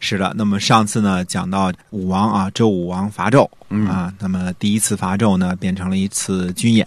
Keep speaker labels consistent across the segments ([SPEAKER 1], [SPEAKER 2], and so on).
[SPEAKER 1] 是的，那么上次呢讲到武王啊，周武王伐纣、
[SPEAKER 2] 嗯
[SPEAKER 1] 啊，那么第一次伐纣呢变成了一次军演，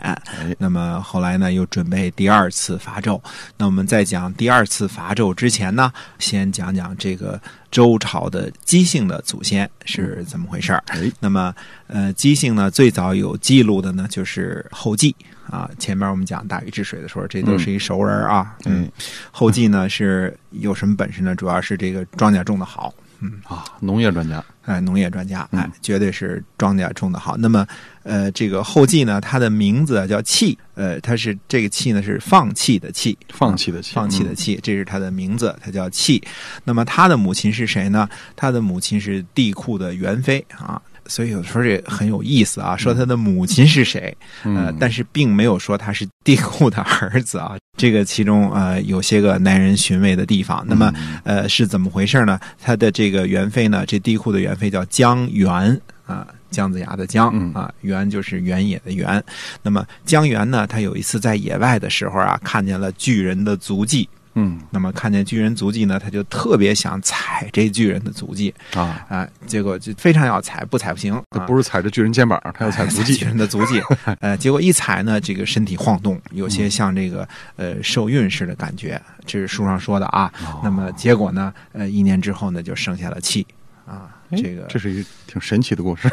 [SPEAKER 1] 那么后来呢又准备第二次伐纣。那我们在讲第二次伐纣之前呢，先讲讲这个周朝的姬姓的祖先是怎么回事儿。
[SPEAKER 2] 哎
[SPEAKER 1] 那么呃，姬姓呢最早有记录的呢就是后稷。啊，前面我们讲大禹治水的时候，这都是一熟人啊。
[SPEAKER 2] 嗯，
[SPEAKER 1] 后稷呢是有什么本事呢？主要是这个庄稼种的好，嗯
[SPEAKER 2] 啊，农业专家，
[SPEAKER 1] 哎，农业专家，
[SPEAKER 2] 嗯
[SPEAKER 1] 哎，绝对是庄稼种的好。那么，呃，这个后稷呢，他的名字啊叫弃，呃，他是这个弃呢是放弃的弃，
[SPEAKER 2] 放弃的弃，
[SPEAKER 1] 放弃的弃，这是他的名字，他叫弃。那么他的母亲是谁呢？他的母亲是帝喾的元妃啊。所以有时候这很有意思啊，说他的母亲是谁，
[SPEAKER 2] 嗯，
[SPEAKER 1] 呃，但是并没有说他是帝喾的儿子啊。这个其中呃有些个耐人寻味的地方。那么
[SPEAKER 2] 嗯
[SPEAKER 1] 呃是怎么回事呢？他的这个元妃呢，这帝喾的元妃叫姜元啊，姜子牙的姜
[SPEAKER 2] 嗯
[SPEAKER 1] 啊，元就是原野的原。那么姜元呢，他有一次在野外的时候啊，看见了巨人的足迹。
[SPEAKER 2] 嗯。
[SPEAKER 1] 那么看见巨人足迹呢，他就特别想踩这巨人的足迹。
[SPEAKER 2] 啊，
[SPEAKER 1] 啊，结果就非常要踩，不踩不行。
[SPEAKER 2] 他
[SPEAKER 1] 啊。
[SPEAKER 2] 不是踩着巨人肩膀，他要踩 足迹。
[SPEAKER 1] 巨。人的足迹，呃，结果一踩呢，这个身体晃动，有些像这个呃受孕似的感觉，这是书上说的啊。
[SPEAKER 2] 哦。
[SPEAKER 1] 那么结果呢，呃，一年之后呢，就生下了气。啊，
[SPEAKER 2] 哎
[SPEAKER 1] 这个
[SPEAKER 2] 这是一个挺神奇的故事，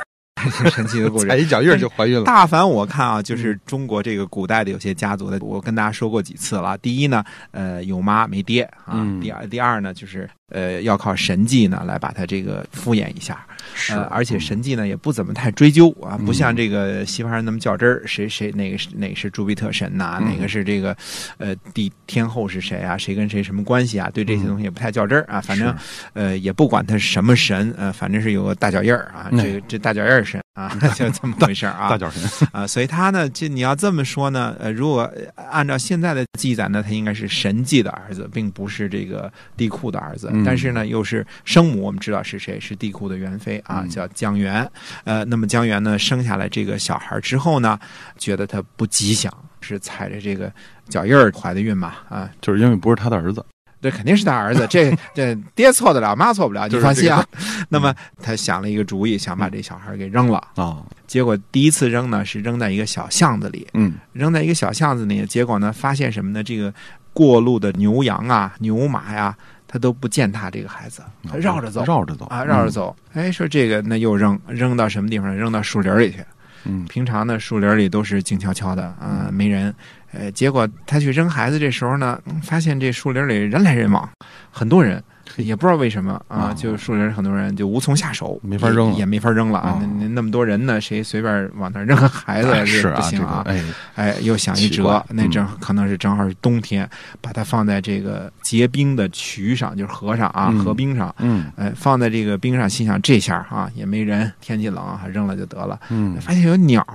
[SPEAKER 1] 挺 神奇的故事。
[SPEAKER 2] 踩一脚印儿就怀孕了。
[SPEAKER 1] 大凡我看啊，就是中国这个古代的有些家族的，我跟大家说过几次了。第一呢，呃，有妈没爹啊；
[SPEAKER 2] 嗯
[SPEAKER 1] 第二，第二呢，就是呃，要靠神迹呢来把他这个敷衍一下。
[SPEAKER 2] 是
[SPEAKER 1] 呃，而且神迹呢也不怎么太追究啊，
[SPEAKER 2] 嗯
[SPEAKER 1] 不像这个西方人那么较真儿，谁谁哪个是哪个是朱庇特神呐、
[SPEAKER 2] 嗯
[SPEAKER 1] 哪个是这个呃帝天后是谁啊，谁跟谁什么关系啊？对这些东西也不太较真儿啊，反正呃也不管他什么神，呃，反正是有个大脚印儿啊，
[SPEAKER 2] 嗯
[SPEAKER 1] 这个这大脚印儿神啊，就这么回事儿啊。
[SPEAKER 2] 大脚神，
[SPEAKER 1] 啊，所以他呢，就你要这么说呢，呃，如果呃按照现在的记载呢，他应该是神迹的儿子，并不是这个帝库的儿子。
[SPEAKER 2] 嗯
[SPEAKER 1] 但是呢，又是生母，我们知道是谁，是帝库的元妃啊，
[SPEAKER 2] 嗯
[SPEAKER 1] 叫姜元。呃，那么姜元呢，生下来这个小孩之后呢，觉得他不吉祥，是踩着这个脚印儿怀的孕嘛，啊，
[SPEAKER 2] 就是因为不是他的儿子。
[SPEAKER 1] 这肯定是他儿子，这 这爹错得了，妈错不了，你
[SPEAKER 2] 就是
[SPEAKER 1] 放心啊。那么他想了一个主意，想把这小孩给扔了。
[SPEAKER 2] 啊，
[SPEAKER 1] 结果第一次扔呢，是扔在一个小巷子里，
[SPEAKER 2] 嗯
[SPEAKER 1] 扔在一个小巷子里，结果呢，发现什么呢？这个过路的牛羊啊、牛马呀，他都不践踏这个孩子，他绕着走，
[SPEAKER 2] 绕着走
[SPEAKER 1] 啊，绕着。走。哎，说这个那又扔，扔到什么地方？扔到树林里去。
[SPEAKER 2] 嗯
[SPEAKER 1] 平常呢，树林里都是静悄悄的啊，没人。呃，结果他去扔孩子这时候呢，嗯发现这树林里人来人往，很多人。也不知道为什么啊，
[SPEAKER 2] 哦
[SPEAKER 1] 就树林很多人就无从下手，
[SPEAKER 2] 没法扔
[SPEAKER 1] 也也没法扔了啊。
[SPEAKER 2] 哦
[SPEAKER 1] 那那那么多人呢，谁随便往那扔个孩子
[SPEAKER 2] 是
[SPEAKER 1] 不行啊。
[SPEAKER 2] 哎，
[SPEAKER 1] 哎，又想一辙，那正
[SPEAKER 2] 嗯
[SPEAKER 1] 可能是正好是冬天，把它放在这个结冰的渠上，就是河上啊，
[SPEAKER 2] 嗯
[SPEAKER 1] 河冰上，
[SPEAKER 2] 嗯
[SPEAKER 1] 哎，放在这个冰上，心想这下啊也没人，天气冷啊，扔了就得了。
[SPEAKER 2] 嗯
[SPEAKER 1] 发现有鸟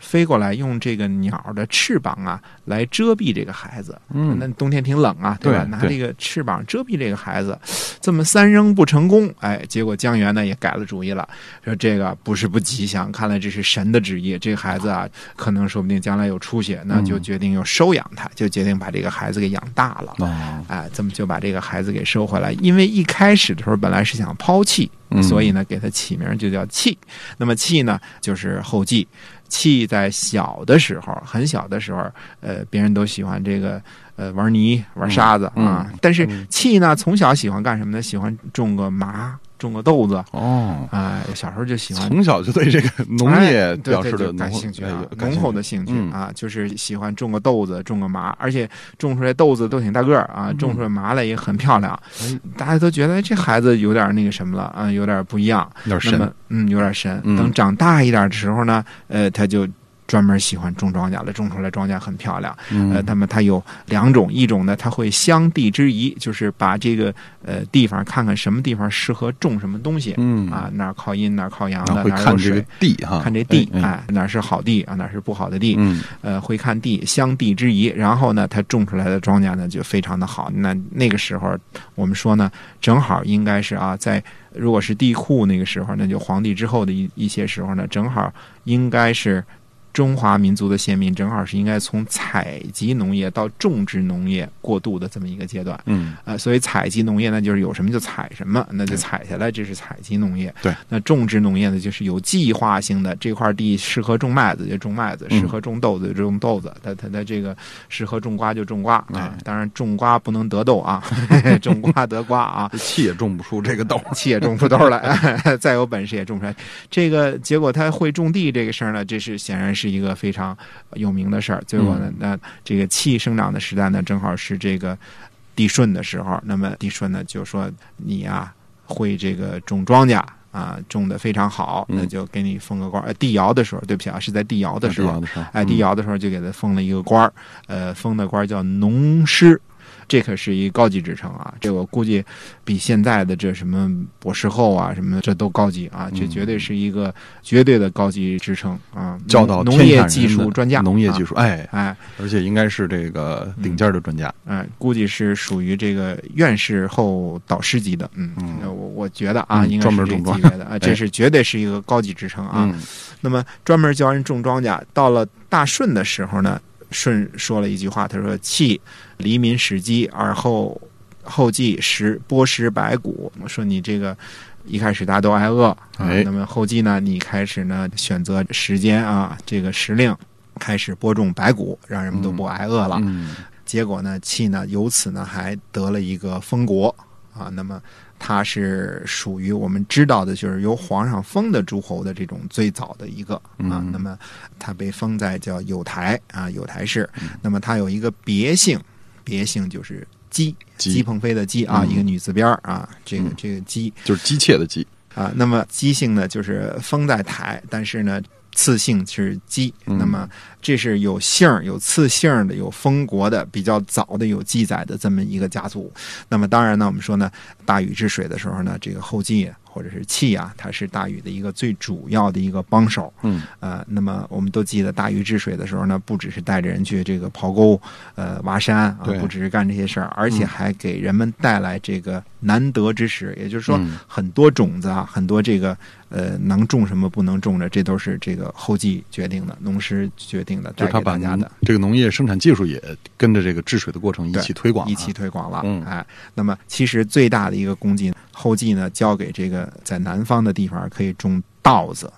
[SPEAKER 1] 飞过来，用这个鸟的翅膀啊来遮蔽这个孩子。那
[SPEAKER 2] 嗯，
[SPEAKER 1] 冬天挺冷啊，对吧？拿这个翅膀遮蔽这个孩子，这么三扔不成功，哎，结果江源呢也改了主意了，说这个不是不吉祥，看来这是神的旨意，这个孩子啊，可能说不定将来有出息，那就
[SPEAKER 2] 嗯
[SPEAKER 1] 决定要收养他，就决定把这个孩子给养大了。
[SPEAKER 2] 哦，
[SPEAKER 1] 哎，这么就把这个孩子给收回来。因为一开始的时候本来是想抛弃，
[SPEAKER 2] 嗯
[SPEAKER 1] 所以呢给它起名就叫气。那么气呢就是后继。气在小的时候，很小的时候，呃，别人都喜欢这个呃玩泥、玩沙子、
[SPEAKER 2] 嗯
[SPEAKER 1] 啊。但是气呢，从小喜欢干什么呢？喜欢种个麻，种个豆子。
[SPEAKER 2] 哦，
[SPEAKER 1] 哎，小时候就喜欢
[SPEAKER 2] 从小就对这个农业表示
[SPEAKER 1] 感兴趣啊浓厚的兴趣
[SPEAKER 2] 嗯
[SPEAKER 1] 啊，就是喜欢种个豆子，种个麻，而且种出来豆子都挺大个儿啊，
[SPEAKER 2] 嗯
[SPEAKER 1] 种出来麻来也很漂亮
[SPEAKER 2] 哎，
[SPEAKER 1] 大家都觉得哎这孩子有点那个什么了啊，有点不一样。
[SPEAKER 2] 有点神，
[SPEAKER 1] 嗯，有点神。
[SPEAKER 2] 嗯
[SPEAKER 1] 等长大一点的时候呢，呃，他就专门喜欢种庄稼了，种出来庄稼很漂亮。
[SPEAKER 2] 嗯
[SPEAKER 1] 呃，那么它有两种，一种呢，它会相地之宜，就是把这个呃地方看看什么地方适合种什么东西。
[SPEAKER 2] 嗯
[SPEAKER 1] 啊，哪儿靠阴，哪儿靠阳
[SPEAKER 2] 啊
[SPEAKER 1] 的，哪儿有
[SPEAKER 2] 会看这个
[SPEAKER 1] 水。
[SPEAKER 2] 地哈，
[SPEAKER 1] 看这地，
[SPEAKER 2] 哎，
[SPEAKER 1] 哪儿是好地啊，哪儿是不好的地，
[SPEAKER 2] 嗯
[SPEAKER 1] 呃，会看地，相地之宜。然后呢，它种出来的庄稼呢就非常的好。那那个时候，我们说呢，正好应该是啊，在如果是地库那个时候，那就皇帝之后的一一些时候呢，正好应该是中华民族的先民，正好是应该从采集农业到种植农业过渡的这么一个阶段。
[SPEAKER 2] 嗯
[SPEAKER 1] 呃，所以采集农业呢，就是有什么就采什么，那就采下来，这是采集农业。
[SPEAKER 2] 对，
[SPEAKER 1] 那种植农业呢，就是有计划性的，这块地适合种麦子就种麦子，
[SPEAKER 2] 嗯
[SPEAKER 1] 适合种豆子就种豆子，它它它这个适合种瓜就种瓜啊
[SPEAKER 2] 哎。
[SPEAKER 1] 当然，种瓜不能得豆啊，种瓜得瓜啊。
[SPEAKER 2] 气也种不出这个豆，
[SPEAKER 1] 气也种不出豆来，再有本事也种不出来。这个结果他会种地这个事儿呢，这是显然是一个非常有名的事儿。最后呢，那这个气生长的时代呢，正好是这个帝舜的时候。那么帝舜呢就说你啊、会这个种庄稼。啊，种的非常好，
[SPEAKER 2] 嗯
[SPEAKER 1] 那就给你封个官儿。呃帝尧的时候，对不起啊，是在帝尧的时候，哎，
[SPEAKER 2] 嗯
[SPEAKER 1] 地窑的时候就给他封了一个官儿，呃，封的官儿叫农师，这可是一高级职称啊。这我估计比现在的这什么博士后啊什么的这都高级啊，这
[SPEAKER 2] 嗯
[SPEAKER 1] 绝对是一个绝对的高级职称啊。
[SPEAKER 2] 教导
[SPEAKER 1] 农业技术专家，啊
[SPEAKER 2] 农业技术，哎，
[SPEAKER 1] 哎
[SPEAKER 2] 而且应该是这个顶尖的专家，
[SPEAKER 1] 哎，估计是属于这个院士后导师级的，嗯，我我觉得啊，
[SPEAKER 2] 嗯
[SPEAKER 1] 应该是这
[SPEAKER 2] 专门种庄
[SPEAKER 1] 个级别的啊，这是绝对是一个高级职称啊。
[SPEAKER 2] 嗯
[SPEAKER 1] 那么专门教人种庄稼。到了大顺的时候呢，舜说了一句话，他说：“弃黎民始饥，而后后继食剥食百谷。”说你这个。一开始大家都挨饿那么后继呢，你开始呢选择时间啊，这个时令开始播种白谷，让人们都不挨饿了。
[SPEAKER 2] 嗯
[SPEAKER 1] 结果呢，气呢由此呢还得了一个封国啊。那么他是属于我们知道的，就是由皇上封的诸侯的这种最早的一个啊。
[SPEAKER 2] 嗯
[SPEAKER 1] 那么他被封在叫有台啊，有台市。那么他有一个别姓，别姓就是姬，
[SPEAKER 2] 姬
[SPEAKER 1] 姬鹏飞的姬啊，
[SPEAKER 2] 嗯
[SPEAKER 1] 一个女字边儿啊，这个
[SPEAKER 2] 嗯
[SPEAKER 1] 这个姬
[SPEAKER 2] 就是姬妾的姬，
[SPEAKER 1] 啊。那么姬姓呢，就是封在台，但是呢。次姓是姬，
[SPEAKER 2] 嗯
[SPEAKER 1] 那么这是有姓儿、有次姓儿的、有封国的、比较早的有记载的这么一个家族。那么当然呢，我们说呢，大禹治水的时候呢，这个后继或者是气啊，它是大禹的一个最主要的一个帮手。
[SPEAKER 2] 嗯。
[SPEAKER 1] 呃，那么我们都记得大禹治水的时候呢，不只是带着人去这个刨沟、呃挖山啊，不只是干这些事儿，而且还给人们带来这个难得之食，也就是说
[SPEAKER 2] 嗯。
[SPEAKER 1] 很多种子啊，很多这个呃能种什么不能种的，这都是这个后继决定的，农师决定的，带
[SPEAKER 2] 就是他把
[SPEAKER 1] 给大家的。
[SPEAKER 2] 这个农业生产技术也跟着这个治水的过程一起推广啊，
[SPEAKER 1] 一起推广了，
[SPEAKER 2] 嗯。
[SPEAKER 1] 哎，那么其实最大的一个功绩，后继呢交给这个在南方的地方可以种稻子，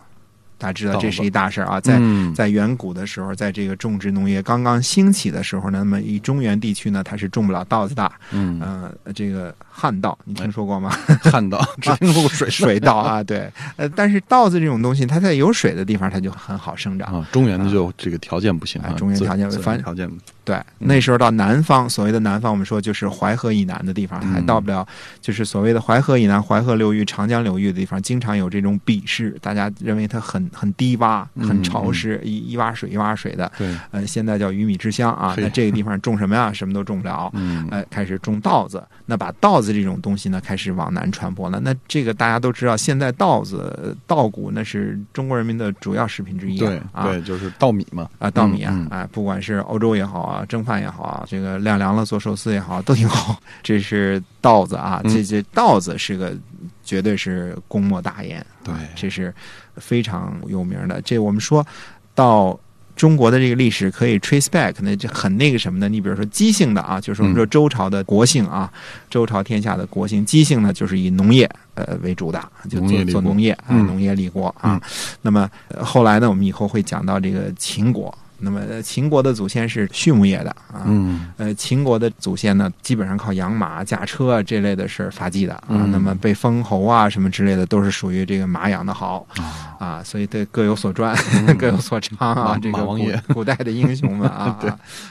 [SPEAKER 1] 大家知道这是一大事儿啊，在
[SPEAKER 2] 嗯
[SPEAKER 1] 在远古的时候，在这个种植农业刚刚兴起的时候呢，那么以中原地区呢，它是种不了稻子的。
[SPEAKER 2] 嗯，
[SPEAKER 1] 呃，这个旱稻你听说过吗？
[SPEAKER 2] 旱稻只听说过水
[SPEAKER 1] 水稻啊，对，呃，但是稻子这种东西，它在有水的地方，它就很好生长。
[SPEAKER 2] 啊，中原的就这个条件不行啊
[SPEAKER 1] 哎，中原条件反
[SPEAKER 2] 条件
[SPEAKER 1] 对，那时候到南方，所谓的南方，我们说就是淮河以南的地方，还
[SPEAKER 2] 嗯
[SPEAKER 1] 到不了，就是所谓的淮河以南、淮河流域、长江流域的地方，经常有这种鄙视，大家认为它很很低洼、
[SPEAKER 2] 嗯
[SPEAKER 1] 很潮湿，一一洼水一洼水的。
[SPEAKER 2] 对，
[SPEAKER 1] 呃，现在叫鱼米之乡啊，那这个地方种什么呀？什么都种不了。
[SPEAKER 2] 嗯
[SPEAKER 1] 呃，开始种稻子，那把稻子这种东西呢，开始往南传播了。那这个大家都知道，现在稻子、呃稻谷那是中国人民的主要食品之一啊。
[SPEAKER 2] 对
[SPEAKER 1] 啊，
[SPEAKER 2] 对，就是稻米嘛，
[SPEAKER 1] 啊，稻米啊
[SPEAKER 2] 嗯，
[SPEAKER 1] 哎，不管是欧洲也好啊，蒸饭也好啊，这个晾凉了做寿司也好，都挺好。这是稻子啊，
[SPEAKER 2] 嗯
[SPEAKER 1] 这这稻子是个绝对是功莫大焉，
[SPEAKER 2] 对
[SPEAKER 1] 这是非常有名的。这我们说到。中国的这个历史可以 trace back，那就很那个什么的。你比如说姬姓的啊，就是我们说周朝的国姓啊，周朝天下的国姓。姬姓呢，就是以农业呃为主的，就做做农业啊，
[SPEAKER 2] 嗯
[SPEAKER 1] 农业立国啊。那么、呃后来呢，我们以后会讲到这个秦国。那么呃秦国的祖先是畜牧业的啊，
[SPEAKER 2] 嗯
[SPEAKER 1] 呃，秦国的祖先呢，基本上靠养马、驾车啊这类的事儿发迹的啊。
[SPEAKER 2] 嗯
[SPEAKER 1] 那么被封侯啊什么之类的，都是属于这个马养的好
[SPEAKER 2] 啊，
[SPEAKER 1] 啊，所以对各有所传，各有所长啊。这个
[SPEAKER 2] 王爷
[SPEAKER 1] 古代的英雄们 啊，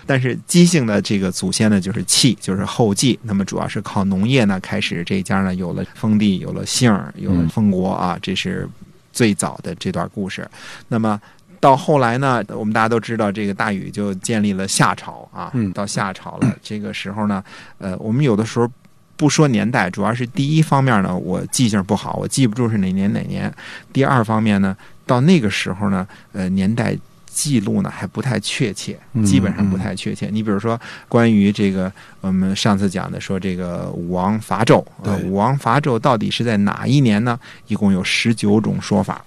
[SPEAKER 1] 但是姬姓的这个祖先呢，就是契，就是后继。那么主要是靠农业呢，开始这一家呢有了封地，有了姓儿，有了
[SPEAKER 2] 嗯
[SPEAKER 1] 封国啊，这是最早的这段故事。那么到后来呢，我们大家都知道，这个大禹就建立了夏朝啊。
[SPEAKER 2] 嗯
[SPEAKER 1] 到夏朝了，这个时候呢，呃，我们有的时候不说年代，主要是第一方面呢，我记性不好，我记不住是哪年哪年；第二方面呢，到那个时候呢，呃，年代。记录呢还不太确切，
[SPEAKER 2] 嗯
[SPEAKER 1] 基本上不太确切。你比如说，关于这个我们上次讲的说这个武王伐纣，武王伐纣到底是在哪一年呢？一共有十九种说法。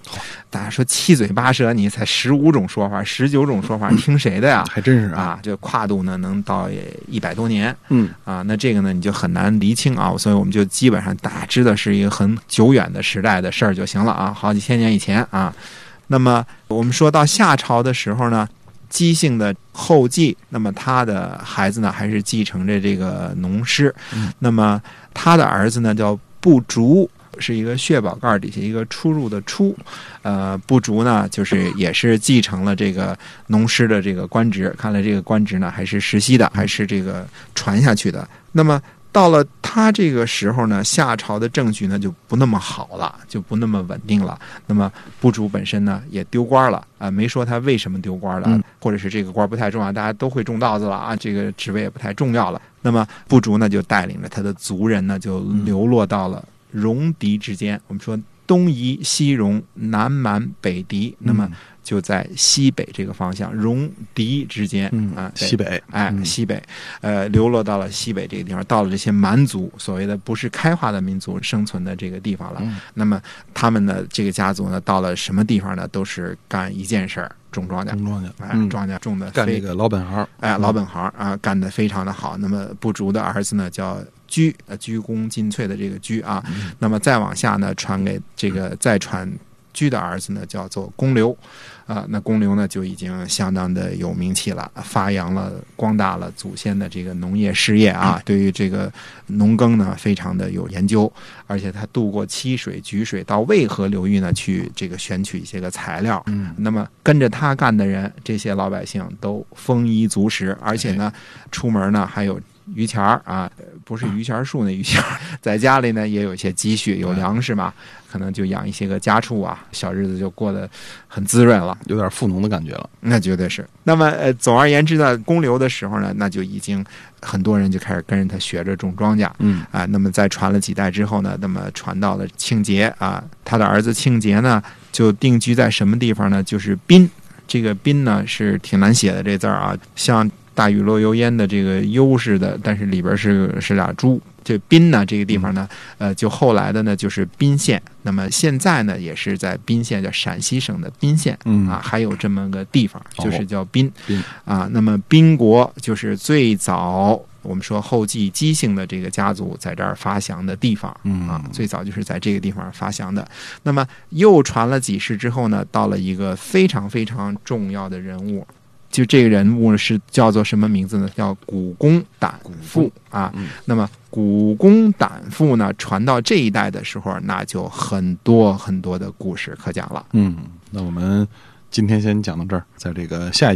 [SPEAKER 1] 大家说七嘴八舌，你才十五种说法，十九种说法，听谁的呀？
[SPEAKER 2] 还真是啊，
[SPEAKER 1] 啊，这跨度呢能到一百多年
[SPEAKER 2] 嗯
[SPEAKER 1] 啊，那这个呢你就很难厘清啊，所以我们就基本上大致的是一个很久远的时代的事儿就行了啊，好几千年以前啊。那么我们说到夏朝的时候呢，姬姓的后继，那么他的孩子呢还是继承着这个农师，
[SPEAKER 2] 嗯
[SPEAKER 1] 那么他的儿子呢叫不竹。是一个血宝盖底下一个出入的出，呃，不竹呢，就是也是继承了这个农师的这个官职，看来这个官职呢还是实习的，还是这个传下去的。那么到了他这个时候呢，夏朝的政局呢就不那么好了，就不那么稳定了。那么部主本身呢也丢官了啊、没说他为什么丢官了，
[SPEAKER 2] 嗯
[SPEAKER 1] 或者是这个官不太重要，大家都会种稻子了啊，这个职位也不太重要了。那么部族呢就带领着他的族人呢就流落到了戎狄之间。我们说东夷、西戎、南蛮、北狄，那么就在西北这个方向，戎狄之间
[SPEAKER 2] 嗯
[SPEAKER 1] 啊，
[SPEAKER 2] 西北，
[SPEAKER 1] 哎，
[SPEAKER 2] 嗯
[SPEAKER 1] 西北，呃，流落到了西北这个地方，到了这些蛮族，所谓的不是开化的民族生存的这个地方了。
[SPEAKER 2] 嗯
[SPEAKER 1] 那么他们的这个家族呢，到了什么地方呢？都是干一件事儿，种庄稼。
[SPEAKER 2] 种庄稼，
[SPEAKER 1] 哎，
[SPEAKER 2] 嗯，
[SPEAKER 1] 庄稼种的
[SPEAKER 2] 干这个老本行，
[SPEAKER 1] 哎，老本行啊，干得非常的好。那么部族的儿子呢，叫居，呃，鞠躬尽瘁的这个鞠啊。那么再往下呢，传给这个再传鞠的儿子呢，叫做公刘。啊，那公刘呢就已经相当的有名气了，发扬了光大了祖先的这个农业事业啊，对于这个农耕呢非常的有研究，而且他渡过七水、沮水到渭河流域呢去这个选取一些个材料，
[SPEAKER 2] 嗯
[SPEAKER 1] 那么跟着他干的人，这些老百姓都丰衣足食，而且呢，出门呢还有余钱儿啊，呃不是余钱儿树那余钱儿，在家里呢也有一些积蓄，有粮食嘛，可能就养一些个家畜啊，小日子就过得很滋润了。
[SPEAKER 2] 有点富农的感觉了，
[SPEAKER 1] 那绝对是。那么，呃，总而言之呢，公刘的时候呢，那就已经很多人就开始跟着他学着种庄稼。
[SPEAKER 2] 嗯
[SPEAKER 1] 啊，那么在传了几代之后呢，那么传到了庆节啊，他的儿子庆节呢，就定居在什么地方呢？就是滨。这个滨呢是挺难写的这字儿啊，像大雨落油烟的这个优势的，但是里边是是俩猪。这宾呢这个地方呢，呃，就后来的呢就是宾县。那么现在呢也是在宾县，叫陕西省的宾县。
[SPEAKER 2] 嗯
[SPEAKER 1] 啊，还有这么个地方，就是叫宾。
[SPEAKER 2] 宾
[SPEAKER 1] 啊，那么宾国就是最早我们说后继姬姓的这个家族在这儿发祥的地方。
[SPEAKER 2] 嗯
[SPEAKER 1] 啊，最早就是在这个地方发祥的。那么又传了几世之后呢，到了一个非常非常重要的人物。就这个人物是叫做什么名字呢？叫古公胆父啊。
[SPEAKER 2] 嗯
[SPEAKER 1] 那么古公胆父呢，传到这一代的时候，那就很多很多的故事可讲了。
[SPEAKER 2] 嗯，那我们今天先讲到这儿，在这个下